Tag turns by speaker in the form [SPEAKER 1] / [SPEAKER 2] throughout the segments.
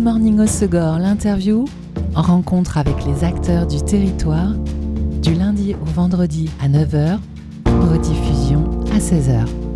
[SPEAKER 1] Good Morning au Segor, l'interview, rencontre avec les acteurs du territoire, du lundi au vendredi à 9h, rediffusion à 16h.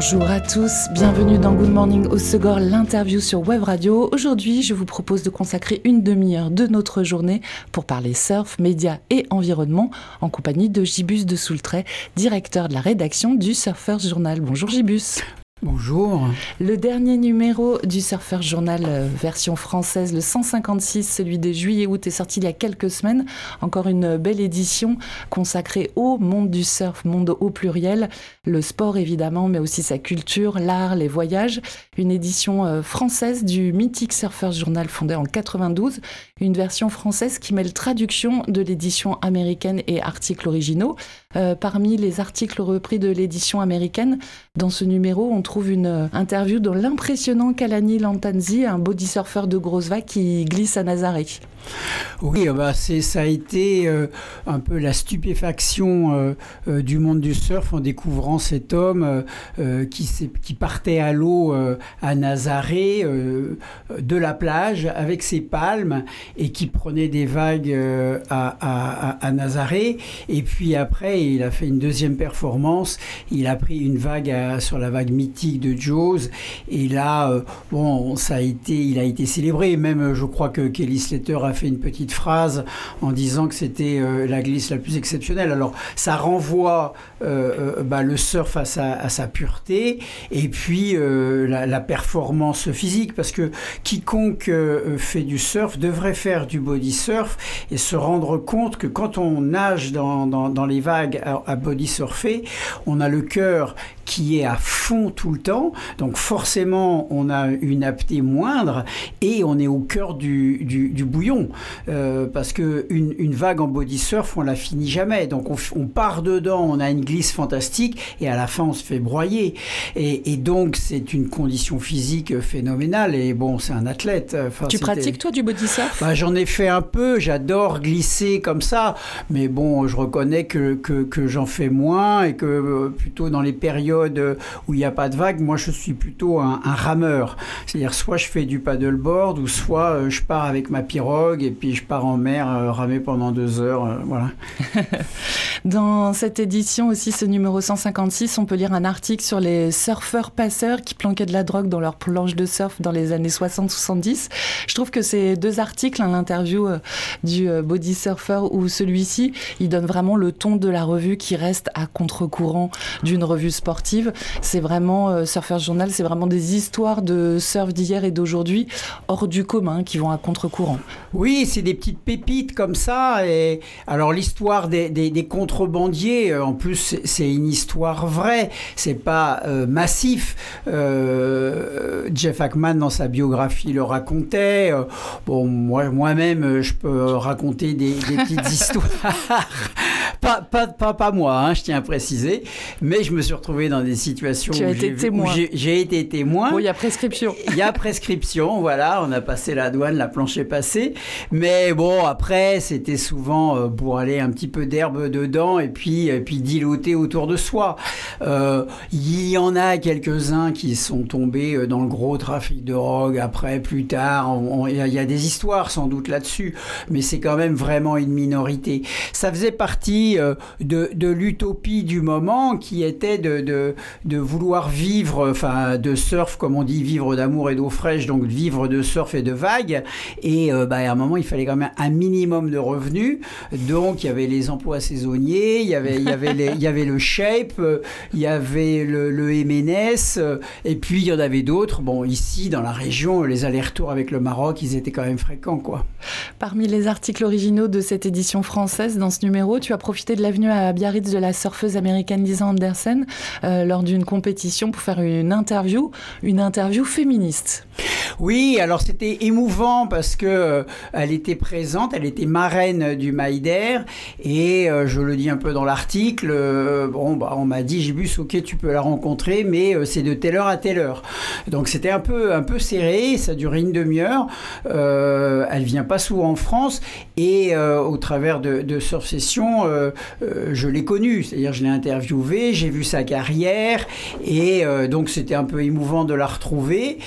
[SPEAKER 1] Bonjour à tous, bienvenue dans Good Morning au Segor, l'interview sur Web Radio. Aujourd'hui, je vous propose de consacrer une demi-heure de notre journée pour parler surf, médias et environnement en compagnie de Gibus de Soultray, directeur de la rédaction du Surfers Journal. Bonjour Gibus.
[SPEAKER 2] Bonjour.
[SPEAKER 1] Le dernier numéro du Surfer Journal euh, version française, le 156, celui de juillet-août, est sorti il y a quelques semaines. Encore une belle édition consacrée au monde du surf, monde au pluriel, le sport évidemment, mais aussi sa culture, l'art, les voyages. Une édition euh, française du mythique Surfer Journal fondé en 92. Une version française qui mêle traduction de l'édition américaine et articles originaux. Euh, parmi les articles repris de l'édition américaine, dans ce numéro, on trouve une euh, interview de l'impressionnant Kalani Lantanzi, un body surfer de grosse vague qui glisse à Nazaré.
[SPEAKER 2] Oui, euh, bah ça a été euh, un peu la stupéfaction du monde du surf en découvrant cet homme qui, qui, partait à l'eau à Nazaré de la plage avec ses palmes et qui prenait des vagues à, à, Nazaré. Et puis après, il a fait une deuxième performance. Il a pris une vague sur la vague mythique de Jaws. Et là, euh, bon, ça a été, il a été célébré. Même, je crois que Kelly Slater a fait une petite phrase en disant que c'était euh, la glisse la plus exceptionnelle. Alors, ça renvoie euh, bah, le surf à sa, pureté et puis la, performance physique, parce que quiconque fait du surf devrait faire du body surf et se rendre compte que quand on nage dans, dans, dans les vagues à, à body surfer, on a le cœur qui est à fond tout le temps. Donc forcément, on a une aptitude moindre et on est au cœur du, du, bouillon. Euh, parce que une, une, vague en body surf, on la finit jamais. Donc on, on, part dedans, on a une glisse fantastique et à la fin, on se fait broyer. Et, et donc, c'est une condition physique phénoménale. Et bon, c'est un athlète.
[SPEAKER 1] Enfin, tu pratiques toi du body surf?
[SPEAKER 2] Bah, J'en ai fait un peu. J'adore glisser comme ça. Mais bon, je reconnais que, que, que j'en fais moins et que euh, plutôt dans les périodes où il n'y a pas de vague, moi je suis plutôt un, rameur. C'est-à-dire soit je fais du paddleboard ou soit euh, je pars avec ma pirogue et puis je pars en mer euh, ramer pendant deux heures. Euh, voilà.
[SPEAKER 1] Dans cette édition aussi, ce numéro 156, on peut lire un article sur les surfeurs passeurs qui planquaient de la drogue dans leurs planches de surf dans les années 60-70. Je trouve que ces deux articles, hein, l'interview du body surfer ou celui-ci, ils donnent vraiment le ton de la revue qui reste à contre-courant d'une revue sportive c'est vraiment, euh, Surfer Journal, c'est vraiment des histoires de surf d'hier et d'aujourd'hui hors du commun qui vont à contre-courant.
[SPEAKER 2] Oui, c'est des petites pépites comme ça. Et alors l'histoire des, des, contrebandiers, euh, en plus, c'est une histoire vraie. C'est pas euh, massif. Jeff Ackman dans sa biographie le racontait. bon, moi moi-même, je peux raconter des, des petites histoires. Pas, pas, pas, pas, moi, hein, je tiens à préciser. Mais je me suis retrouvé dans des situations
[SPEAKER 1] tu été témoin.
[SPEAKER 2] j'ai été témoin.
[SPEAKER 1] Bon, il y a prescription.
[SPEAKER 2] Il y a prescription, voilà, on a passé la douane, la planche est passée. Mais bon, après, c'était souvent euh, pour aller un petit peu d'herbe dedans et puis, et puis diluter autour de soi. Euh, il y en a quelques-uns qui sont tombés euh, dans le gros trafic de drogue après, plus tard. Il y, a des histoires sans doute là-dessus, mais c'est quand même vraiment une minorité. Ça faisait partie de, de l'utopie du moment qui était de, vouloir vivre, enfin, de surf, comme on dit, vivre d'amour et d'eau fraîche, donc vivre de surf et de vagues. Et euh, bah, à un moment, il fallait quand même un minimum de revenus. Donc, il y avait les emplois saisonniers, il y avait, il y avait, le shape, euh, il y avait le, MNS, euh, et puis il y en avait d'autres. Bon, ici, dans la région, les allers-retours avec le Maroc, ils étaient quand même fréquents, quoi.
[SPEAKER 1] Parmi les articles originaux de cette édition française, dans ce numéro, tu as profité de l'avenue à Biarritz de la surfeuse américaine Lisa Anderson. Euh, lors d'une compétition pour faire une interview, une interview féministe.
[SPEAKER 2] Oui, alors c'était émouvant parce que euh, elle était présente, elle était marraine du Maïder et euh, je le dis un peu dans l'article. Euh, bon, bah, on m'a dit Gibus, ok, tu peux la rencontrer, mais c'est de telle heure à telle heure. Donc c'était un peu un peu serré, ça durait une demi-heure. elle vient pas souvent en France et au travers de, de Session, je l'ai connue, c'est-à-dire je l'ai interviewée, j'ai vu sa carrière et donc c'était un peu émouvant de la retrouver.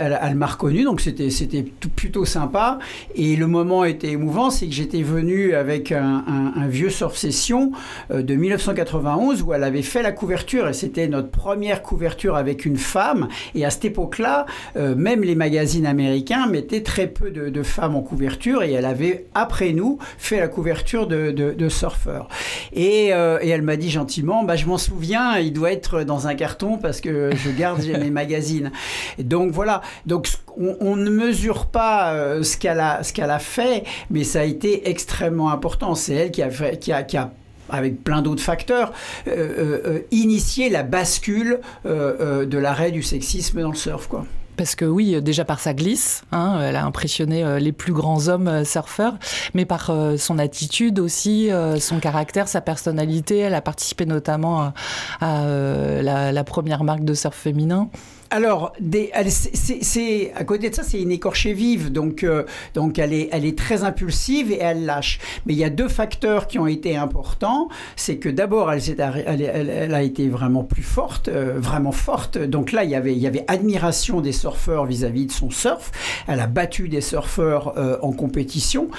[SPEAKER 2] Elle, m'a reconnu, donc c'était c'était plutôt sympa. Et le moment était émouvant, c'est que j'étais venu avec un, vieux surf session euh, de 1991 où elle avait fait la couverture et c'était notre première couverture avec une femme. Et à cette époque-là, euh, même les magazines américains mettaient très peu de, femmes en couverture et elle avait après nous fait la couverture de, de, surfeurs. Et, euh, et elle m'a dit gentiment, bah, je m'en souviens, il doit être dans un carton parce que je garde mes magazines. Et donc voilà, donc on, ne mesure pas euh, ce qu'elle a, fait, mais ça a été extrêmement important. C'est elle qui a, avec plein d'autres facteurs, euh, euh, initié la bascule de l'arrêt du sexisme dans le surf. Quoi
[SPEAKER 1] parce que oui, déjà par sa glisse, hein, elle a impressionné les plus grands hommes surfeurs, mais par son attitude aussi, son caractère, sa personnalité. Elle a participé notamment à, la, la, première marque de surf féminin.
[SPEAKER 2] Alors, c'est, à côté de ça, c'est une écorchée vive, donc, euh, donc elle, est, elle est très impulsive et elle lâche. Mais il y a deux facteurs qui ont été importants. C'est que d'abord, elle, elle, elle, a été vraiment plus forte, euh, vraiment forte. Donc là, il y avait, il y avait admiration des surfeurs vis-à-vis de son surf. Elle a battu des surfeurs euh, en compétition.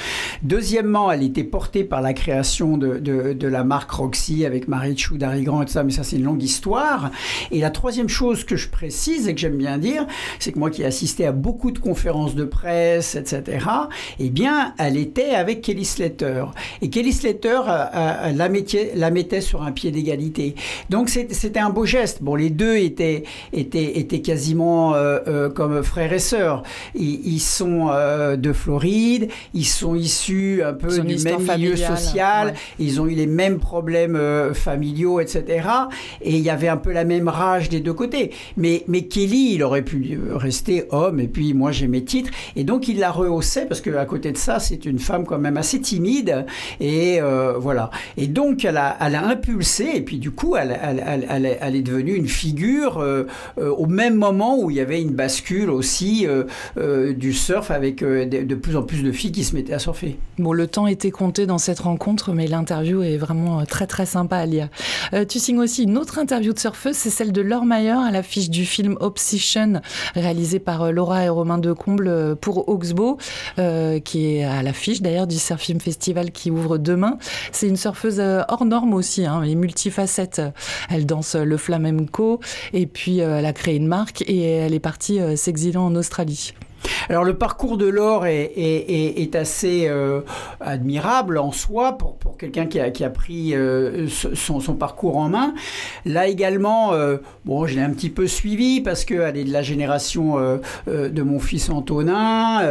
[SPEAKER 2] Deuxièmement, elle était portée par la création de, de, de la marque Roxy avec Marie Chou, Grand et tout ça, mais ça, c'est une longue histoire. Et la troisième chose que je précise, et que j'aime bien dire, c'est que moi qui ai assisté à beaucoup de conférences de presse, etc., eh bien, elle était avec Kelly Slater. Et Kelly Slater euh, euh, la, la, mettait sur un pied d'égalité. Donc c'était un beau geste. Bon, les deux étaient, étaient, étaient quasiment euh, comme frères et sœurs. Ils, sont de Floride, ils sont issus un peu du même milieu social, ils ont eu les mêmes problèmes familiaux, etc. Et il y avait un peu la même rage des deux côtés. Mais, mais Kelly, il aurait pu rester homme, et puis moi j'ai mes titres. Et donc il la rehaussait, parce qu'à côté de ça, c'est une femme quand même assez timide. Et euh, voilà. Et donc elle a, elle a impulsé, et puis du coup, elle, elle, elle, est devenue une figure euh, euh, au même moment où il y avait une bascule aussi du surf avec de, de, plus en plus de filles qui se mettaient à surfer.
[SPEAKER 1] Bon, le temps était compté dans cette rencontre, mais l'interview est vraiment très très sympa à lire. tu signes aussi une autre interview de surfeuse, c'est celle de Laure Mayer à l'affiche du film Obsession, réalisé par euh, Laura et Romain Decomble euh, pour Oxbow, euh, qui est à l'affiche d'ailleurs du Surf Film Festival qui ouvre demain. C'est une surfeuse hors norme aussi, hein, et multifacette. Elle danse le flamenco et puis elle a créé une marque et elle est partie s'exiler en Australie.
[SPEAKER 2] Alors le parcours de Laure est, assez euh, admirable en soi pour, quelqu'un qui a, pris euh, son, parcours en main. Là également, euh, bon, je l'ai un petit peu suivi parce qu'elle est de la génération de mon fils Antonin.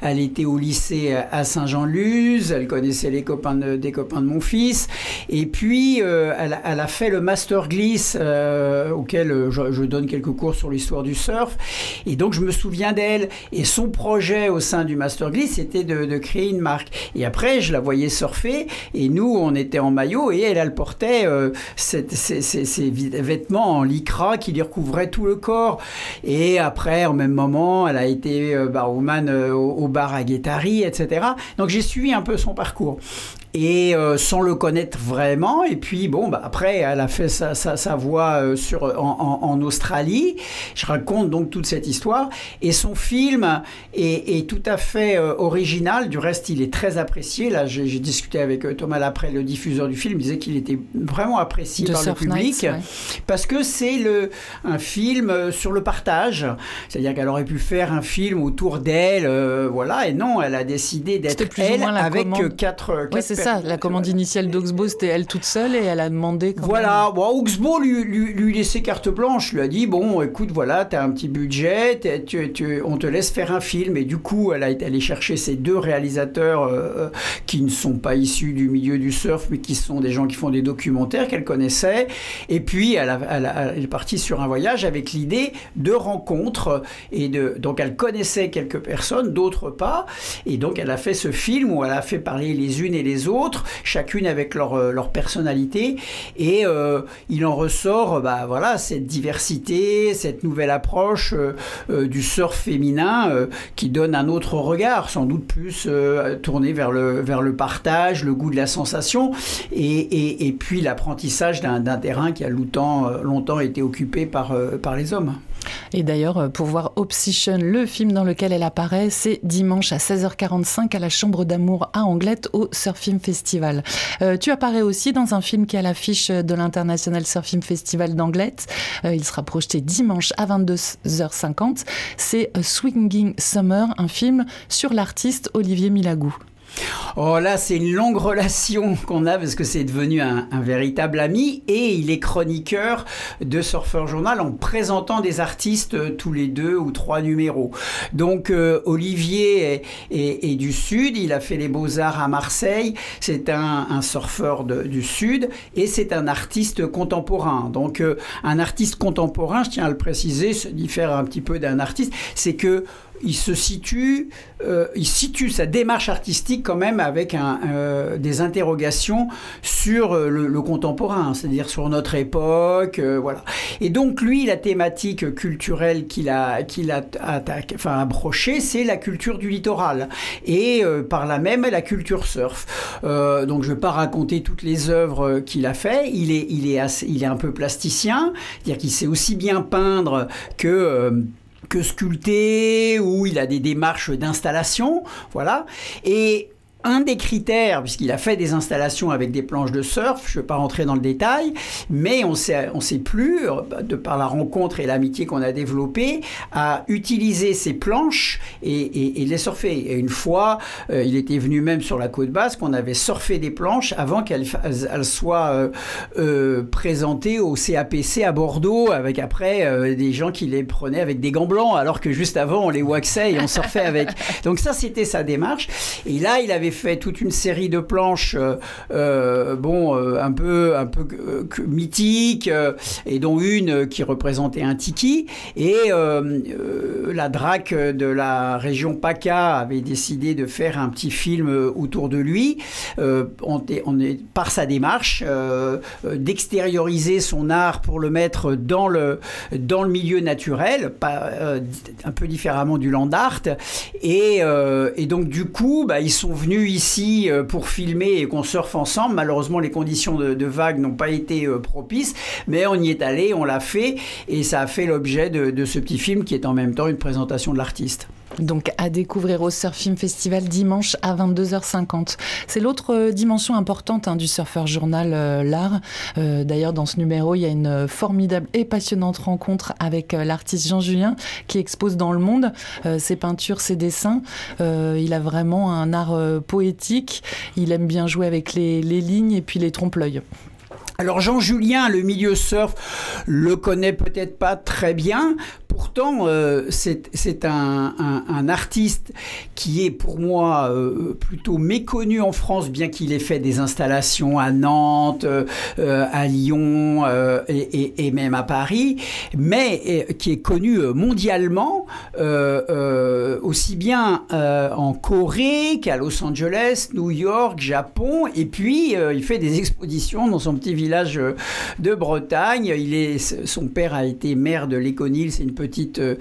[SPEAKER 2] elle était au lycée à Saint-Jean-Luz. Elle connaissait les copains des copains de mon fils. Et puis, elle, a fait le Master Gliss auquel je, je donne quelques cours sur l'histoire du surf. Et donc, je me souviens d'elle. Et son projet au sein du Master Gliss, c'était de, créer une marque. Et après, je la voyais surfer, et nous, on était en maillot, et elle, elle portait euh, ses, vêtements en lycra qui lui recouvraient tout le corps. Et après, au même moment, elle a été euh, barwoman euh, au, bar à Guettari, etc. Donc j'ai suivi un peu son parcours et euh, sans le connaître vraiment. Et puis, bon, bah, après, elle a fait sa, sa, sa voix euh, sur, en, en, Australie. Je raconte donc toute cette histoire. Et son film est, est tout à fait euh, original. Du reste, il est très apprécié. Là, j'ai discuté avec Thomas Lapré, le diffuseur du film. Il disait qu'il était vraiment apprécié par le public. Parce que c'est le, un film sur le partage. C'est-à-dire qu'elle aurait pu faire un film autour d'elle. voilà. Et non, elle a décidé d'être elle avec quatre, quatre
[SPEAKER 1] ça, la commande initiale d'Oxbow, c'était elle toute seule et elle a demandé.
[SPEAKER 2] voilà, bon, Oxbow lui, lui, laissait carte blanche, lui a dit bon, écoute, voilà, tu as un petit budget, on te laisse faire un film. Et du coup, elle a été allée chercher ces deux réalisateurs euh, qui ne sont pas issus du milieu du surf, mais qui sont des gens qui font des documentaires qu'elle connaissait. Et puis, elle, elle, est partie sur un voyage avec l'idée de rencontres. Et de, donc, elle connaissait quelques personnes, d'autres pas. Et donc, elle a fait ce film où elle a fait parler les unes et les autres, chacune avec leur, euh, personnalité. Et euh, il en ressort, bah, voilà, cette diversité, cette nouvelle approche du surf féminin qui donne un autre regard, sans doute plus tourné vers le, vers le partage, le goût de la sensation, et, puis l'apprentissage d'un terrain qui a longtemps, été occupé par les hommes.
[SPEAKER 1] Et d'ailleurs, euh, pour voir Obsession, le film dans lequel elle apparaît, c'est dimanche à 16h45 à la Chambre d'amour à Anglette au Surfing Festival. Euh, tu apparais aussi dans un film qui est à l'affiche de l'International Surfing Festival d'Anglette. Euh, il sera projeté dimanche à 22h50. C'est Swinging Summer, un film sur l'artiste Olivier Milagou.
[SPEAKER 2] Oh là, c'est une longue relation qu'on a parce que c'est devenu un, véritable ami et il est chroniqueur de Surfer Journal en présentant des artistes euh, tous les deux ou trois numéros. Donc euh, Olivier est, du Sud, il a fait les beaux-arts à Marseille, c'est un, surfeur du Sud et c'est un artiste contemporain. Donc euh, un artiste contemporain, je tiens à le préciser, se diffère un petit peu d'un artiste, c'est que il se situe, euh, il situe sa démarche artistique quand même avec euh, des interrogations sur euh, le, contemporain, c'est-à-dire sur notre époque, voilà. Et donc lui, la thématique culturelle qu'il a, qu'il a attaqué, enfin approchée, c'est la culture du littoral et par là même la culture surf. donc je ne vais pas raconter toutes les œuvres qu'il a fait. Il est, il est un peu plasticien, c'est-à-dire qu'il sait aussi bien peindre que que sculpter, ou il a des démarches d'installation, voilà. Et un des critères, puisqu'il a fait des installations avec des planches de surf, je ne vais pas rentrer dans le détail, mais on sait, on sait plus, de par la rencontre et l'amitié qu'on a développée, à utiliser ces planches et, les surfer. Et une fois, euh, il était venu même sur la côte basque, on avait surfé des planches avant qu'elles soient euh, euh, présentées au CAPC à Bordeaux, avec après des gens qui les prenaient avec des gants blancs, alors que juste avant, on les waxait et on surfait avec. Donc ça, c'était sa démarche. Et là, il avait fait toute une série de planches, euh, euh, bon, euh, un peu, un peu mythiques, et dont une qui représentait un tiki. Et la DRAC de la région PACA avait décidé de faire un petit film autour de lui, par sa démarche, d'extérioriser son art pour le mettre dans le, dans le milieu naturel, un peu différemment du land art. Et, et donc, du coup, bah, ils sont venus ici euh, pour filmer et qu'on surfe ensemble. Malheureusement, les conditions de, vague n'ont pas été euh, propices, mais on y est allé, on l'a fait, et ça a fait l'objet de ce petit film qui est en même temps une présentation de l'artiste.
[SPEAKER 1] Donc à découvrir au Surfing Festival dimanche à 22h50. C'est l'autre euh, dimension importante hein, du Surfer Journal euh, L'Art. Euh, d'ailleurs, dans ce numéro, il y a une formidable et passionnante rencontre avec l'artiste Jean Julien qui expose dans le monde ses peintures, ses dessins. il a vraiment un art poétique. Il aime bien jouer avec les, les lignes et puis les trompe-l'œil.
[SPEAKER 2] Alors Jean Julien, le milieu surf, le connaît peut-être pas très bien. Pourtant, euh, c'est un, artiste qui est pour moi euh, plutôt méconnu en France, bien qu'il ait fait des installations à Nantes, euh, à Lyon et, même à Paris, mais qui est connu mondialement, aussi bien en Corée qu'à Los Angeles, New York, Japon, et puis il fait des expositions dans son petit village de Bretagne. Son père a été maire de l'Éconil, c'est une petite euh,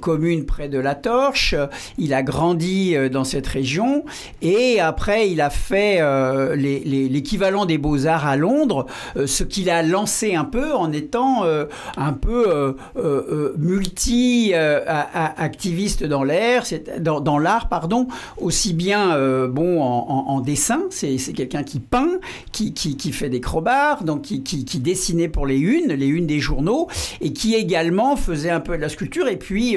[SPEAKER 2] commune près de la Torche. Il a grandi euh, dans cette région et après il a fait euh, l'équivalent des beaux-arts à Londres, ce qu'il a lancé un peu en étant un peu multi-activiste dans l'air, dans, l'art, pardon, aussi bien bon en, dessin, c'est quelqu'un qui peint, qui, fait des crobars, donc qui, qui, dessinait pour les unes, les unes des journaux, et qui également faisait un peu la sculpture et puis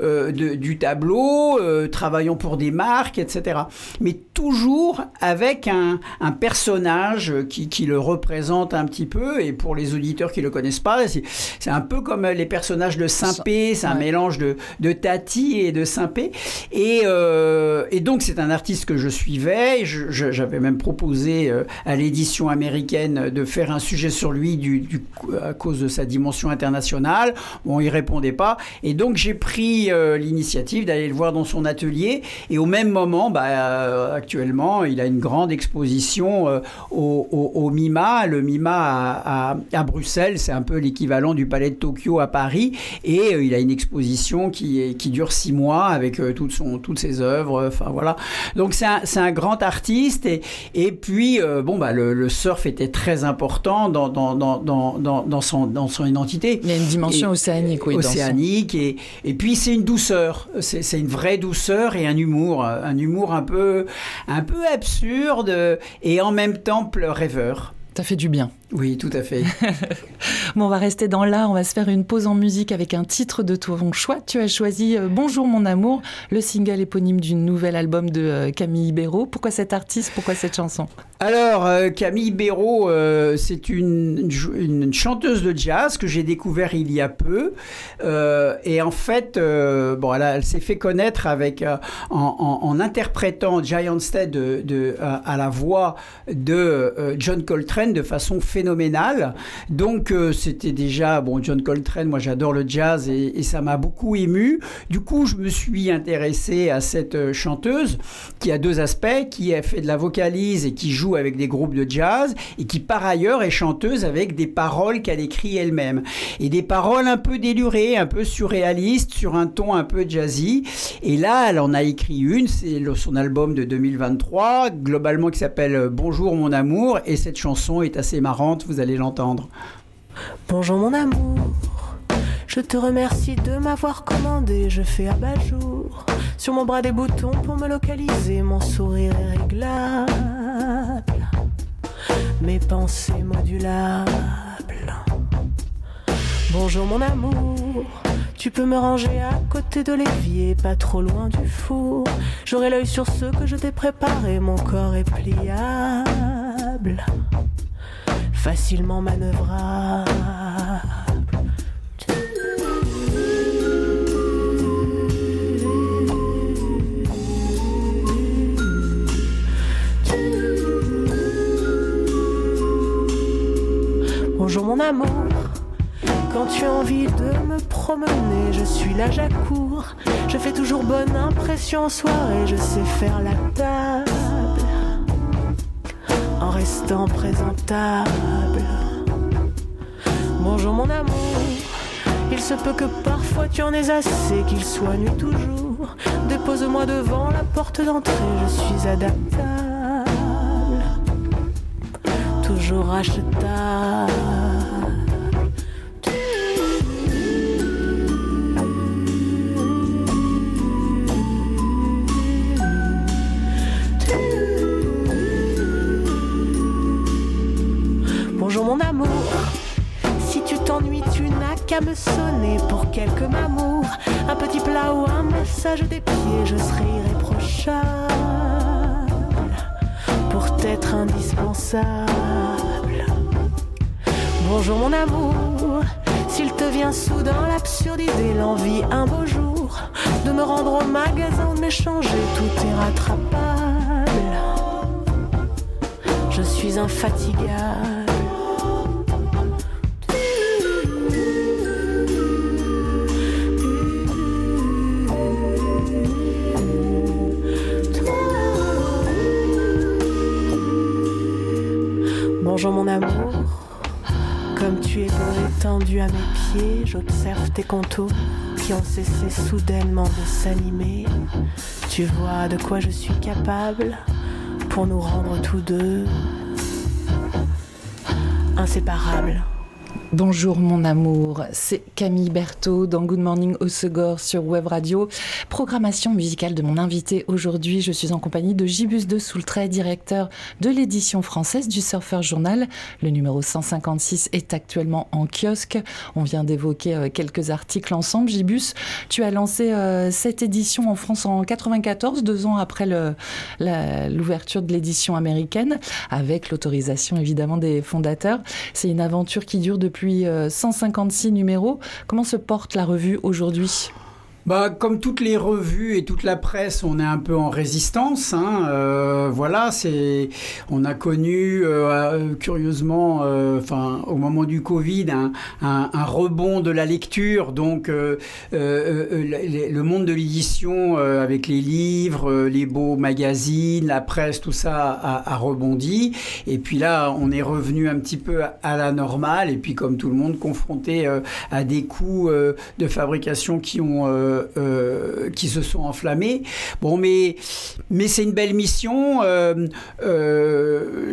[SPEAKER 2] du tableau, travaillant pour des marques, etc. Mais toujours avec un, personnage qui, qui, le représente un petit peu. Et pour les auditeurs qui le connaissent pas, c'est un peu comme les personnages de Saint-Pé, c'est un mélange de, de Tati et de Saint-Pé. Et, et donc c'est un artiste que je suivais. J'avais même proposé à l'édition américaine de faire un sujet sur lui du, à cause de sa dimension internationale. Bon, il répondait pas. Et donc, j'ai pris euh, l'initiative d'aller le voir dans son atelier. Et au même moment, bah, euh, actuellement, il a une grande exposition euh, au, MIMA. Le MIMA à, Bruxelles, c'est un peu l'équivalent du Palais de Tokyo à Paris. Et il a une exposition qui, qui dure six mois avec toute son, toutes ses œuvres. Enfin, voilà. Donc, c'est un, un, grand artiste. Et, et puis, bon, bah, le, le surf était très important dans, dans, dans, dans, dans, son, dans son identité.
[SPEAKER 1] Il y a une dimension océanique, oui.
[SPEAKER 2] Océanique, et, puis c'est une douceur, c'est une vraie douceur et un humour, un humour un peu, un peu absurde et en même temps rêveur.
[SPEAKER 1] Ça fait du bien.
[SPEAKER 2] Oui, tout à fait.
[SPEAKER 1] bon, on va rester dans l'art, on va se faire une pause en musique avec un titre de ton choix. Tu as choisi euh, Bonjour mon amour, le single éponyme du nouvel album de euh, Camille Béraud. Pourquoi cet artiste? Pourquoi cette chanson?
[SPEAKER 2] Alors, euh, Camille Béraud, c'est une, une, chanteuse de jazz que j'ai découvert il y a peu. et en fait, bon, elle, s'est fait connaître avec, en, interprétant Giant Stead de, à la voix de John Coltrane de façon phénoménale phénoménal. Donc euh, c'était déjà, bon, John Coltrane, moi j'adore le jazz et, ça m'a beaucoup ému. Du coup, je me suis intéressé à cette euh, chanteuse qui a deux aspects, qui a fait de la vocalise et qui joue avec des groupes de jazz et qui par ailleurs est chanteuse avec des paroles qu'elle écrit elle-même. Et des paroles un peu délurées, un peu surréalistes, sur un ton un peu jazzy. Et là, elle en a écrit une, c'est son album de 2023, globalement qui s'appelle Bonjour mon amour, et cette chanson est assez marrante vous allez l'entendre.
[SPEAKER 3] Bonjour mon amour, je te remercie de m'avoir commandé, je fais abat jour. Sur mon bras des boutons pour me localiser, mon sourire est réglable, mes pensées modulables. Bonjour mon amour, tu peux me ranger à côté de l'évier, pas trop loin du four. J'aurai l'œil sur ce que je t'ai préparé, mon corps est pliable facilement manœuvrable. Bonjour mon amour, quand tu as envie de me promener, je suis là, j'accours. Je fais toujours bonne impression en soirée, je sais faire la table restant présentable. Bonjour mon amour, il se peut que parfois tu en aies assez, qu'il soit nuit toujours. Dépose-moi devant la porte d'entrée, je suis adaptable, toujours achetable. Me sonner pour quelques mamours. Un petit plat ou un massage des pieds, je serai irréprochable. Pour t'être indispensable. Bonjour mon amour, s'il te vient soudain l'absurdité, l'envie un beau jour de me rendre au magasin, de m'échanger, tout est rattrapable. Je suis infatigable. Bonjour mon amour, comme tu es beau étendu à mes pieds, j'observe tes contours qui ont cessé soudainement de s'animer. Tu vois de quoi je suis capable pour nous rendre tous deux inséparables.
[SPEAKER 1] Bonjour mon amour, c'est Camille Berthaud dans Good Morning au Segor sur Web Radio. Programmation musicale de mon invité aujourd'hui. Je suis en compagnie de Gibus de Soultray, directeur de l'édition française du Surfer Journal. Le numéro 156 est actuellement en kiosque. On vient d'évoquer euh, quelques articles ensemble. Gibus, tu as lancé euh, cette édition en France en 94, deux ans après l'ouverture de l'édition américaine, avec l'autorisation évidemment des fondateurs. C'est une aventure qui dure depuis 156 euh, numéros. Comment se porte la revue aujourd'hui?
[SPEAKER 2] Bah, comme toutes les revues et toute la presse, on est un peu en résistance. Hein. Euh, voilà, c'est, on a connu euh, curieusement, euh, enfin, au moment du Covid, un, un, rebond de la lecture. Donc, euh, euh, le monde de l'édition, avec les livres, les beaux magazines, la presse, tout ça a, a, rebondi. Et puis là, on est revenu un petit peu à la normale. Et puis, comme tout le monde, confronté à des coûts de fabrication qui ont euh, euh, qui se sont enflammés. Bon, mais, mais c'est une belle mission. Euh,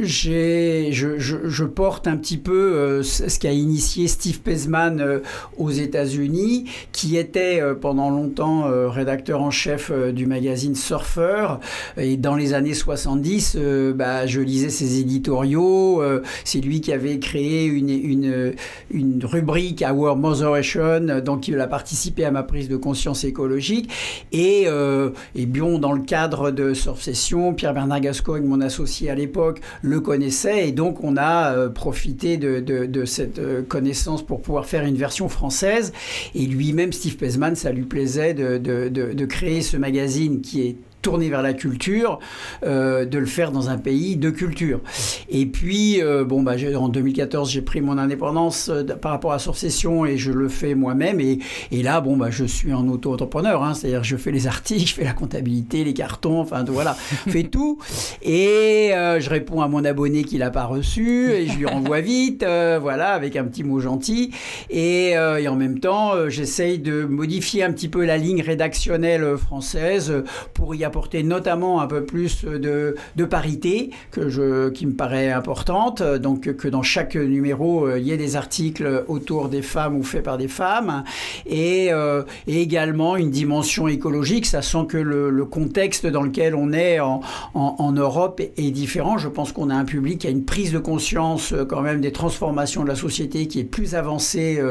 [SPEAKER 2] je, je, porte un petit peu ce qu'a initié Steve Pesman aux États-Unis, qui était pendant longtemps rédacteur en chef du magazine Surfer. Et dans les années 70, bah, je lisais ses éditoriaux. c'est lui qui avait créé une, une, une rubrique Our Moderation, donc il a participé à ma prise de conscience écologique. Et, euh, et bien, dans le cadre de Surf Session, Pierre-Bernard Gascogne, mon associé à l'époque, le connaissait. Et donc, on a euh, profité de, de, cette euh, connaissance pour pouvoir faire une version française. Et lui-même, Steve Pesman, ça lui plaisait de, de créer ce magazine qui est tourner vers la culture, euh, de le faire dans un pays de culture. Et puis, euh, bon, bah, en 2014, j'ai pris mon indépendance euh, par rapport à Succession et je le fais moi-même. Et, là, bon, bah, je suis un auto-entrepreneur, hein, c'est-à-dire je fais les articles, je fais la comptabilité, les cartons, enfin voilà, je fais tout. Et je réponds à mon abonné qui l'a pas reçu et je lui renvoie vite, voilà, avec un petit mot gentil. Et, et en même temps, j'essaye de modifier un petit peu la ligne rédactionnelle française pour y apporter notamment un peu plus de, parité que je, qui me paraît importante. Donc que dans chaque numéro, euh, il y ait des articles autour des femmes ou faits par des femmes. Et, euh, également une dimension écologique, sent que le, contexte dans lequel on est en, Europe est, différent. Je pense qu'on a un public qui a une prise de conscience euh, quand même des transformations de la société qui est plus avancée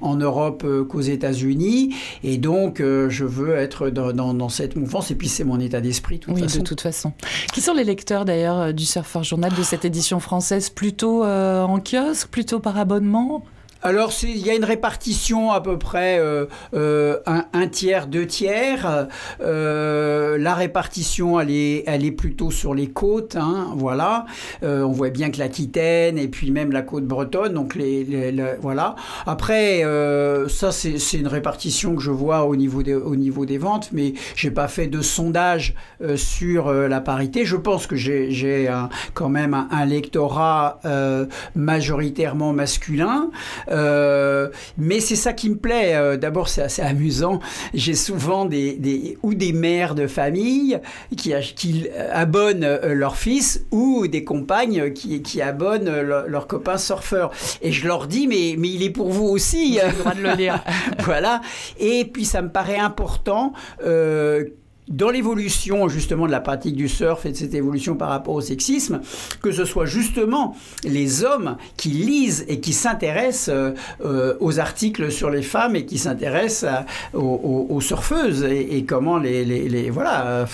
[SPEAKER 2] en Europe qu'aux États-Unis. Et donc, je veux être dans, dans, dans cette mouvance. Et puis, c'est mon état d'esprit.
[SPEAKER 1] oui, de toute façon. Qui sont les lecteurs d'ailleurs euh, du Surfer Journal de cette édition française? Plutôt euh, en kiosque, plutôt par abonnement?
[SPEAKER 2] Alors, il y a une répartition à peu près euh, euh, un, tiers, deux tiers. Euh, la répartition, elle est, elle est plutôt sur les côtes. Hein, voilà. Euh, on voit bien que l'Aquitaine et puis même la côte bretonne. Donc, les, les, voilà. Après, euh, ça, c'est une répartition que je vois au niveau des, au niveau des ventes, mais j'ai pas fait de sondage euh, sur la parité. Je pense que j'ai quand même un, un lectorat majoritairement masculin. Euh, mais c'est ça qui me plaît. Euh, D'abord, c'est assez amusant. J'ai souvent des, des, ou des mères de famille qui, qui abonnent euh, leur fils ou des compagnes qui, qui abonnent leur, leur copain surfeur. Et je leur dis, mais, mais il est pour vous aussi.
[SPEAKER 1] J'ai le droit de le lire.
[SPEAKER 2] voilà. Et puis, ça me paraît important euh, dans l'évolution justement de la pratique du surf et de cette évolution par rapport au sexisme, que ce soit justement les hommes qui lisent et qui s'intéressent euh, aux articles sur les femmes et qui s'intéressent aux, surfeuses et, comment les, voilà,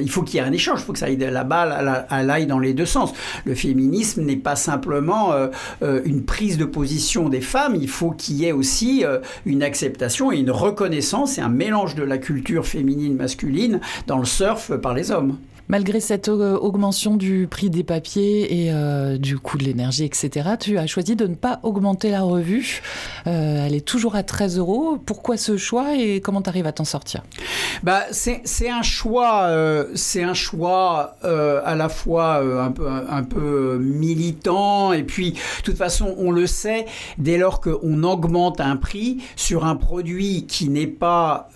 [SPEAKER 2] il faut qu'il y ait un échange, il faut que ça aille la balle elle aille dans les deux sens. Le féminisme n'est pas simplement euh, euh, une prise de position des femmes, il faut qu'il y ait aussi euh, une acceptation et une reconnaissance et un mélange de la culture féminine masculine dans le surf par les hommes.
[SPEAKER 1] Malgré cette augmentation du prix des papiers et euh, du coût de l'énergie, etc., tu as choisi de ne pas augmenter la revue. Euh, elle est toujours à 13 euros. Pourquoi ce choix et comment tu arrives à t'en sortir?
[SPEAKER 2] Bah, C'est un choix, euh, c'est un choix euh, à la fois euh, un, peu, un peu militant et puis, de toute façon, on le sait, dès lors qu'on augmente un prix sur un produit qui n'est pas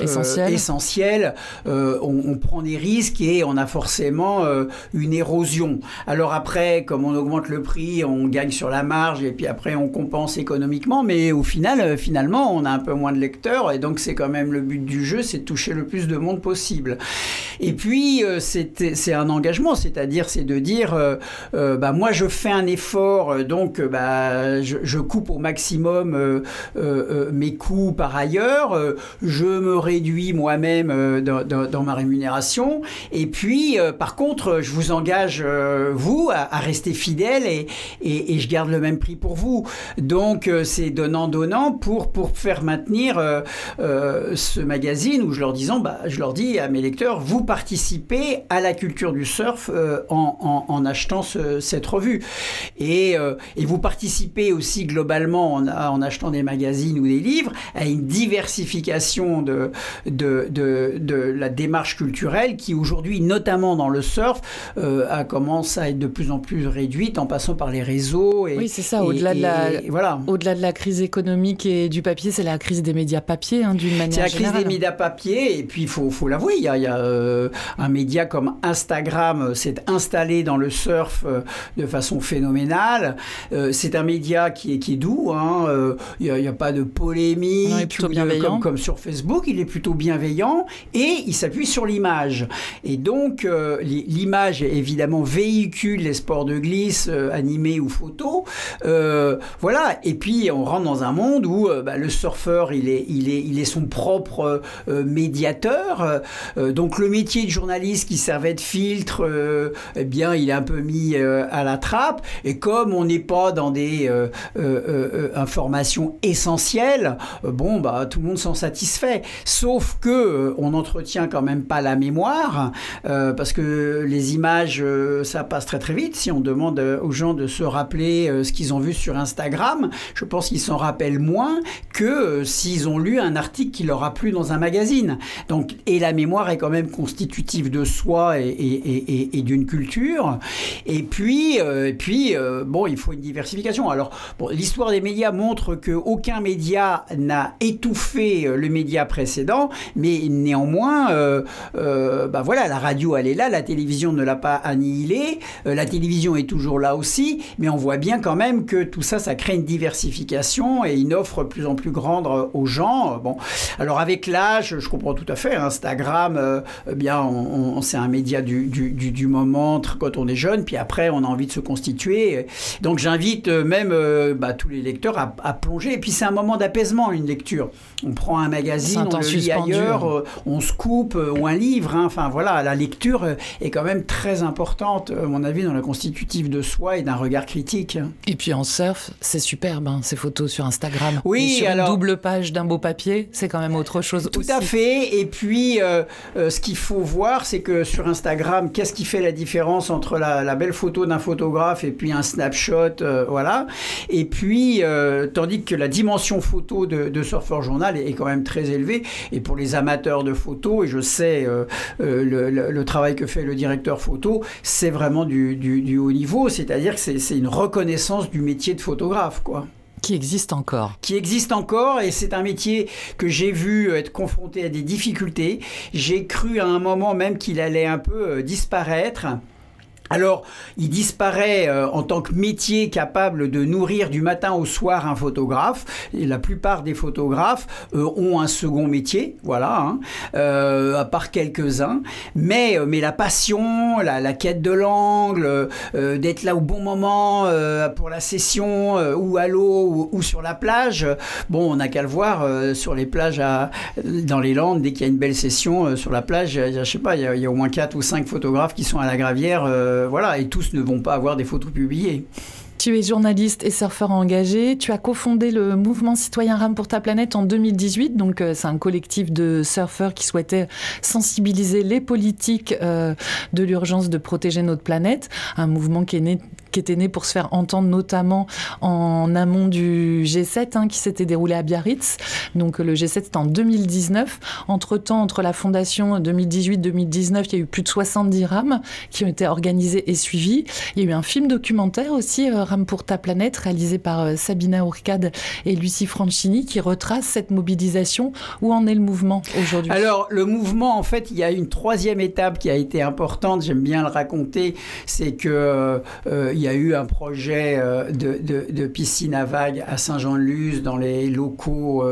[SPEAKER 1] essentiel,
[SPEAKER 2] essentiel on, on, prend des risques et on on a forcément une érosion. Alors après, comme on augmente le prix, on gagne sur la marge et puis après on compense économiquement, mais au final, finalement, on a un peu moins de lecteurs et donc c'est quand même le but du jeu, c'est de toucher le plus de monde possible. Et puis c'est un engagement, c'est-à-dire c'est de dire, bah moi je fais un effort, donc bah je, coupe au maximum euh, euh, euh, mes coûts par ailleurs, je me réduis moi-même dans, ma rémunération, et puis par contre, je vous engage, vous, à, rester fidèle et, je garde le même prix pour vous. Donc c'est donnant-donnant pour, faire maintenir ce magazine où je leur, disant, bah, je leur dis à mes lecteurs, vous participez à la culture du surf en, achetant cette revue. Et, vous participez aussi globalement en, achetant des magazines ou des livres à une diversification de, la démarche culturelle qui aujourd'hui, notamment dans le surf, euh, a commencé à être de plus en plus réduite en passant par les réseaux.
[SPEAKER 1] Et, oui, c'est ça. Au-delà de, la, voilà. au de la crise économique et du papier, c'est la crise des médias papier hein, d'une manière générale.
[SPEAKER 2] C'est la crise des médias papier et puis il faut, faut l'avouer, il y a, y a euh, un média comme Instagram euh, s'est installé dans le surf de façon phénoménale. c'est un média qui est, qui est doux. Hein, il n'y a, pas de polémique. comme, comme, sur Facebook, il est plutôt bienveillant et il s'appuie sur l'image. Et donc, euh, l'image, évidemment, véhicule les sports de glisse, euh, animés ou photos. Euh, voilà. Et puis, on rentre dans un monde où bah, le surfeur, il est, son propre médiateur. donc, le métier de journaliste qui servait de filtre, eh bien, il est un peu mis à la trappe. Et comme on n'est pas dans des informations essentiel, euh, bon, bah, tout le monde s'en satisfait. Sauf que euh, on n'entretient quand même pas la mémoire, euh, parce que les images, ça passe très très vite. Si on demande aux gens de se rappeler ce qu'ils ont vu sur Instagram, je pense qu'ils s'en rappellent moins que s'ils ont lu un article qui leur a plu dans un magazine. Donc, et la mémoire est quand même constitutive de soi et, d'une culture. Et puis, puis bon, il faut une diversification. Alors, l'histoire des médias montre que aucun média n'a étouffé euh, le média précédent, mais néanmoins, euh, euh, bah voilà, la radio elle est là, la télévision ne l'a pas annihilée, la télévision est toujours là aussi, mais on voit bien quand même que tout ça, ça crée une diversification et une offre plus en plus grande aux gens. Bon, alors avec l'âge, je comprends tout à fait, Instagram, eh bien, on, c'est un média du, du, du, moment quand on est jeune, puis après on a envie de se constituer. Donc j'invite même bah, tous les lecteurs à, à plonger puis c'est un moment d'apaisement, une lecture. On prend un magazine, on le lit ailleurs, euh, on se coupe, euh, ou un livre. Hein. Enfin voilà, la lecture euh, est quand même très importante, à mon avis, dans la constitutive de soi et d'un regard critique.
[SPEAKER 1] Et puis en surf, c'est superbe, hein, ces photos sur Instagram.
[SPEAKER 2] Oui,
[SPEAKER 1] sur
[SPEAKER 2] alors...
[SPEAKER 1] une double page d'un beau papier, c'est quand même autre chose.
[SPEAKER 2] Tout à fait. Et puis, ce qu'il faut voir, c'est que sur Instagram, qu'est-ce qui fait la différence entre la, belle photo d'un photographe et puis un snapshot, voilà. Et puis, tandis que la dimension photo de, Surfer Journal est, quand même très élevée. Et pour les amateurs de photos, et je sais euh, euh, le, travail que fait le directeur photo, c'est vraiment du, haut niveau. C'est-à-dire que c'est une reconnaissance du métier de photographe, quoi
[SPEAKER 1] qui existe encore.
[SPEAKER 2] Qui existe encore et c'est un métier que j'ai vu être confronté à des difficultés. J'ai cru à un moment même qu'il allait un peu euh, disparaître. Alors, il disparaît euh, en tant que métier capable de nourrir du matin au soir un photographe. Et la plupart des photographes euh, ont un second métier, voilà, hein, euh, à part quelques-uns. Mais, mais la passion, la, quête de l'angle, d'être là au bon moment pour la session, ou à l'eau, ou, sur la plage, bon, on n'a qu'à le voir sur les plages dans les Landes, dès qu'il y a une belle session sur la plage, je sais pas, il y, a, au moins 4 ou 5 photographes qui sont à la gravière euh, voilà, et tous ne vont pas avoir des photos publiées.
[SPEAKER 1] Tu es journaliste et surfeur engagé. Tu as cofondé le mouvement citoyen Rame pour ta planète en 2018. Donc, euh, c'est un collectif de surfeurs qui souhaitait sensibiliser les politiques euh, de l'urgence de protéger notre planète. Un mouvement qui est né qui était né pour se faire entendre notamment en amont du G7 hein, qui s'était déroulé à Biarritz. Donc le G7 c'était en 2019. Entre-temps, entre la fondation 2018-2019, il y a eu plus de 70 rames qui ont été organisées et suivies. Il y a eu un film documentaire aussi, euh, Rame pour ta planète, réalisé par euh, Sabina Ourcade et Lucie Franchini, qui retrace cette mobilisation. Où en est le mouvement aujourd'hui?
[SPEAKER 2] Alors le mouvement, en fait, il y a une troisième étape qui a été importante, j'aime bien le raconter, c'est que euh, y a eu un projet de, piscine à vagues à Saint-Jean-de-Luz dans les locaux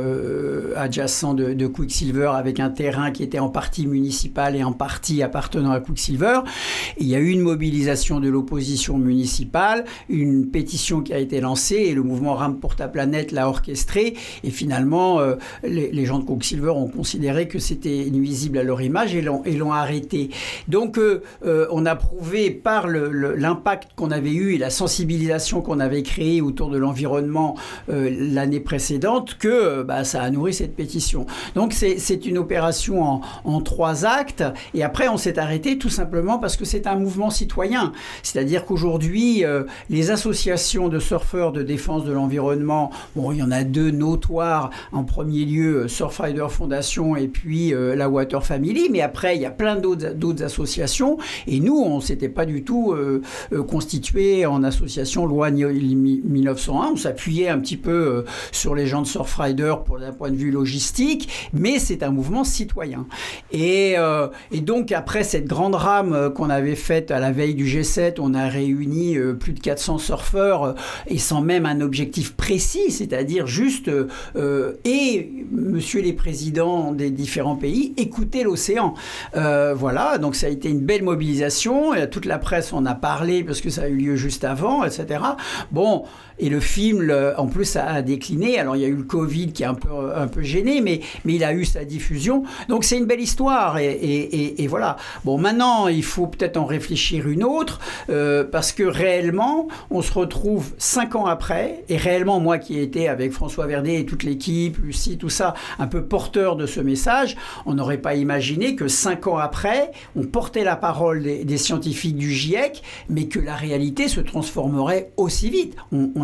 [SPEAKER 2] adjacents de, de Quicksilver avec un terrain qui était en partie municipal et en partie appartenant à Quicksilver. il y a eu une mobilisation de l'opposition municipale, une pétition qui a été lancée et le mouvement Rame pour ta planète l'a orchestré. Et finalement, euh, les, gens de Quicksilver ont considéré que c'était nuisible à leur image et l'ont arrêté. Donc, euh, euh, on a prouvé par l'impact qu'on avait et la sensibilisation qu'on avait créée autour de l'environnement l'année précédente que bah, ça a nourri cette pétition. Donc, c'est une opération en, trois actes. Et après, on s'est arrêté tout simplement parce que c'est un mouvement citoyen. C'est-à-dire qu'aujourd'hui, euh, les associations de surfeurs de défense de l'environnement, bon, il y en a deux notoires. En premier lieu, euh, Surfrider Foundation et puis euh, la Water Family. Mais après, il y a plein d'autres associations. Et nous, on ne s'était pas du tout constitué en association loi 1901. On s'appuyait un petit peu sur les gens de Surfrider pour d'un point de vue logistique. Mais c'est un mouvement citoyen. Et, et donc, après cette grande rame qu'on avait faite à la veille du G7, on a réuni euh, plus de 400 surfeurs euh, et sans même un objectif précis, c'est-à-dire juste euh, et monsieur les présidents des différents pays, écoutez l'océan. voilà, donc ça a été une belle mobilisation. Et toute la presse en a parlé parce que ça a eu lieu juste avant, etc. Bon, et le film, en plus, a décliné. Alors, il y a eu le Covid qui est un peu, gêné, mais, il a eu sa diffusion. Donc, c'est une belle histoire. Et, voilà. Bon, maintenant, il faut peut-être en réfléchir une autre, euh, parce que réellement, on se retrouve cinq ans après, et réellement, moi qui ai été avec François Verdet et toute l'équipe, Lucie, tout ça, un peu porteur de ce message, on n'aurait pas imaginé que cinq ans après, on portait la parole des, scientifiques du GIEC, mais que la réalité se transformerait aussi vite.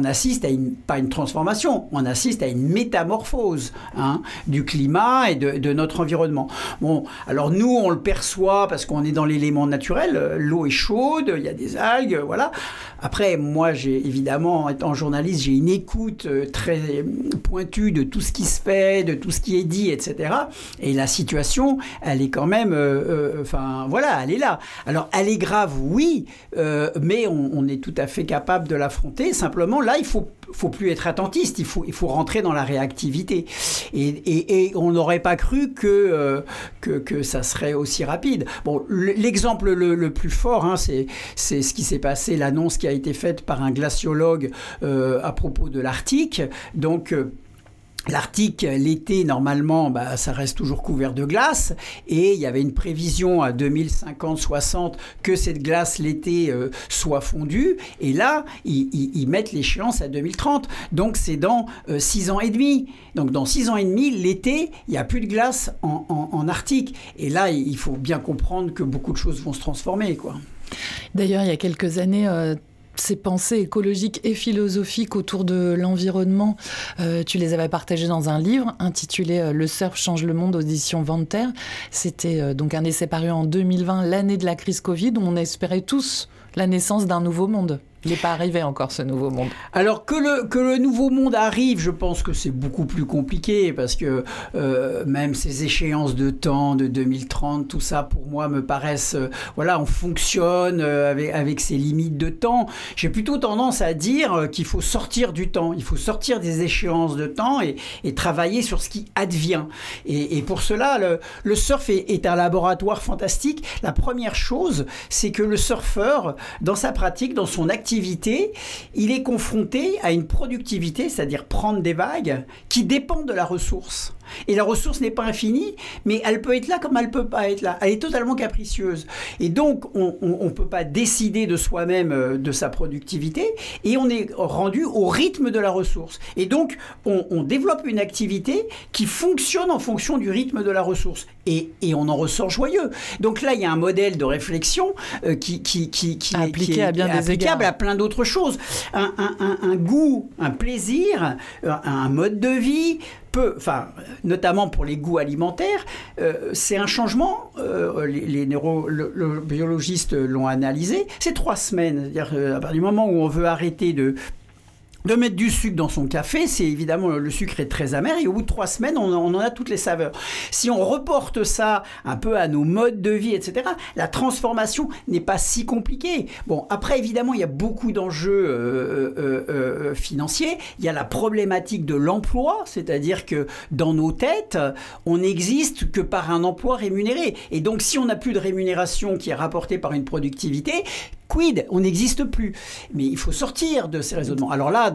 [SPEAKER 2] Assiste à une, pas une transformation, on assiste à une métamorphose hein, du climat et de, notre environnement. Bon, alors nous, on le perçoit parce qu'on est dans l'élément naturel, l'eau est chaude, il y a des algues, voilà. Après, moi, j'ai évidemment, étant journaliste, j'ai une écoute euh, très pointue de tout ce qui se fait, de tout ce qui est dit, etc. Et la situation, elle est quand même, euh, euh, enfin, voilà, elle est là. Alors, elle est grave, oui, mais on, est tout à fait capable de l'affronter. Simplement, là, il faut, faut plus être attentiste, il faut, il faut rentrer dans la réactivité. Et, et, on n'aurait pas cru que, euh, que, que, ça serait aussi rapide. Bon, l'exemple le, le, plus fort, hein, c'est ce qui s'est passé, l'annonce qui a été faite par un glaciologue euh, à propos de l'Arctique. Donc, euh, L'Arctique, l'été, normalement, bah, ça reste toujours couvert de glace. Et il y avait une prévision à 2050-60 que cette glace, l'été, euh, soit fondue. Et là, ils, mettent l'échéance à 2030. Donc, c'est dans 6 euh, ans et demi. Donc, dans 6 ans et demi, l'été, il n'y a plus de glace en, en, Arctique. Et là, il faut bien comprendre que beaucoup de choses vont se transformer. quoi.
[SPEAKER 1] D'ailleurs, il y a quelques années, euh, ces pensées écologiques et philosophiques autour de l'environnement, euh, tu les avais partagées dans un livre intitulé euh, Le surf change le monde, audition Venter. C'était euh, donc un essai paru en 2020, l'année de la crise Covid, où on espérait tous la naissance d'un nouveau monde. Il n'est pas arrivé encore ce nouveau monde.
[SPEAKER 2] Alors que le, que le nouveau monde arrive, je pense que c'est beaucoup plus compliqué parce que euh, même ces échéances de temps de 2030, tout ça pour moi me paraissent, euh, voilà, on fonctionne euh, avec, avec ces limites de temps. J'ai plutôt tendance à dire qu'il faut sortir du temps, il faut sortir des échéances de temps et, travailler sur ce qui advient. Et, et pour cela, le, le surf est, est un laboratoire fantastique. La première chose, c'est que le surfeur, dans sa pratique, dans son activité, il est confronté à une productivité, c'est-à-dire prendre des vagues, qui dépendent de la ressource. Et la ressource n'est pas infinie, mais elle peut être là comme elle peut pas être là. Elle est totalement capricieuse. Et donc, on ne peut pas décider de soi-même euh, de sa productivité, et on est rendu au rythme de la ressource. Et donc, on, développe une activité qui fonctionne en fonction du rythme de la ressource. Et, et, on en ressort joyeux. Donc là, il y a un modèle de réflexion euh, qui, qui, qui, qui,
[SPEAKER 1] est, à bien des
[SPEAKER 2] applicable plein d'autres choses. Un, un, goût, un plaisir, un mode de vie, enfin, notamment pour les goûts alimentaires, c'est un changement. les, les neurobiologistes l'ont analysé. C'est trois semaines. C'est-à-dire à partir du moment où on veut arrêter de de mettre du sucre dans son café, c'est évidemment le sucre est très amer et au bout de trois semaines, on, en a toutes les saveurs. Si on reporte ça un peu à nos modes de vie, etc., la transformation n'est pas si compliquée. Bon, après évidemment, il y a beaucoup d'enjeux euh, euh, euh, financiers. Il y a la problématique de l'emploi, c'est-à-dire que dans nos têtes, on n'existe que par un emploi rémunéré. Et donc, si on n'a plus de rémunération qui est rapportée par une productivité, quid? On n'existe plus. Mais il faut sortir de ces raisonnements. Alors là,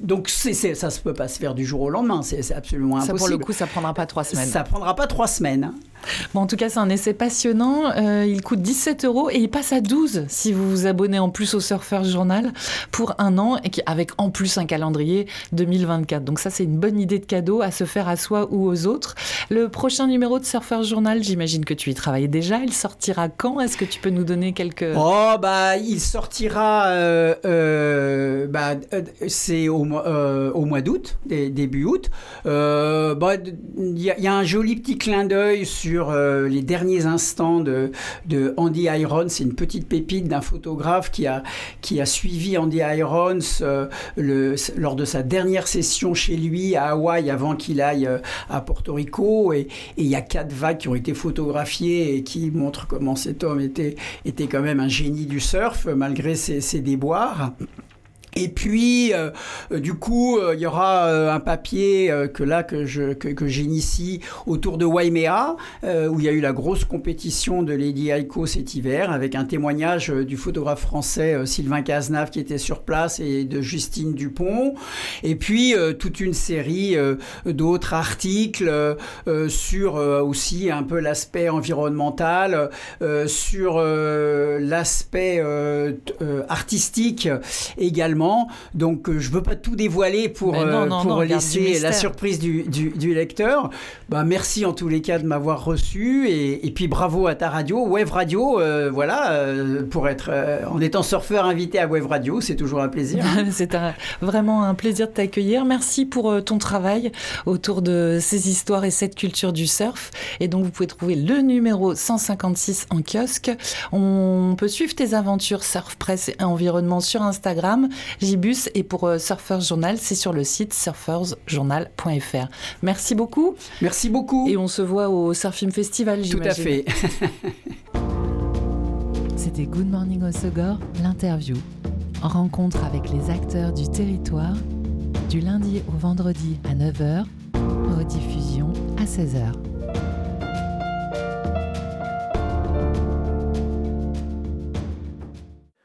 [SPEAKER 2] donc ça ne peut pas se faire du jour au lendemain, c'est, absolument impossible.
[SPEAKER 1] Ça pour le coup, ça prendra pas trois semaines.
[SPEAKER 2] Ça prendra pas trois semaines.
[SPEAKER 1] Bon, en tout cas, c'est un essai passionnant. Euh, il coûte 17 euros et il passe à 12 si vous vous abonnez en plus au Surfer Journal pour un an et avec en plus un calendrier 2024. Donc ça, c'est une bonne idée de cadeau à se faire à soi ou aux autres. Le prochain numéro de Surfer Journal, j'imagine que tu y travailles déjà. Il sortira quand? Est-ce que tu peux nous donner quelques...
[SPEAKER 2] Oh, bah, il sortira... Euh, euh, bah, c'est au euh, au mois d'août, début août. Euh, bah, il y, a un joli petit clin d'œil sur euh, les derniers instants de, Andy Irons. C'est une petite pépite d'un photographe qui a, suivi Andy Irons lors de sa dernière session chez lui à Hawaï avant qu'il aille à Porto Rico. Et il y a quatre vagues qui ont été photographiées et qui montrent comment cet homme était, quand même un génie du surf malgré ses déboires. Et puis, euh, euh, du coup, euh, il y aura un papier que là que que, j'initie autour de Waimea, où il y a eu la grosse compétition de Lady Aiko cet hiver, avec un témoignage du photographe français Sylvain Cazenave qui était sur place et de Justine Dupont. Et puis toute une série d'autres articles sur aussi un peu l'aspect environnemental, sur l'aspect artistique également donc euh, je veux pas tout dévoiler pour, euh, pour laisser la surprise du, du, lecteur. Bah, merci en tous les cas de m'avoir reçu et, et, puis bravo à ta radio, Wave Radio. Euh, voilà, pour être en étant surfeur invité à Wave Radio, c'est toujours un plaisir.
[SPEAKER 1] c'est vraiment un plaisir de t'accueillir. Merci pour ton travail autour de ces histoires et cette culture du surf. Et donc vous pouvez trouver le numéro 156 en kiosque. On peut suivre tes aventures surf presse et environnement sur Instagram. Gibus. Et pour euh, Surfers Journal, c'est sur le site surfersjournal.fr. Merci beaucoup.
[SPEAKER 2] Merci beaucoup.
[SPEAKER 1] Et on se voit au Surfing Festival,
[SPEAKER 2] Tout à fait.
[SPEAKER 1] C'était Good Morning Osogor, l'interview. Rencontre avec les acteurs du territoire, du lundi au vendredi à 9h, rediffusion à 16h.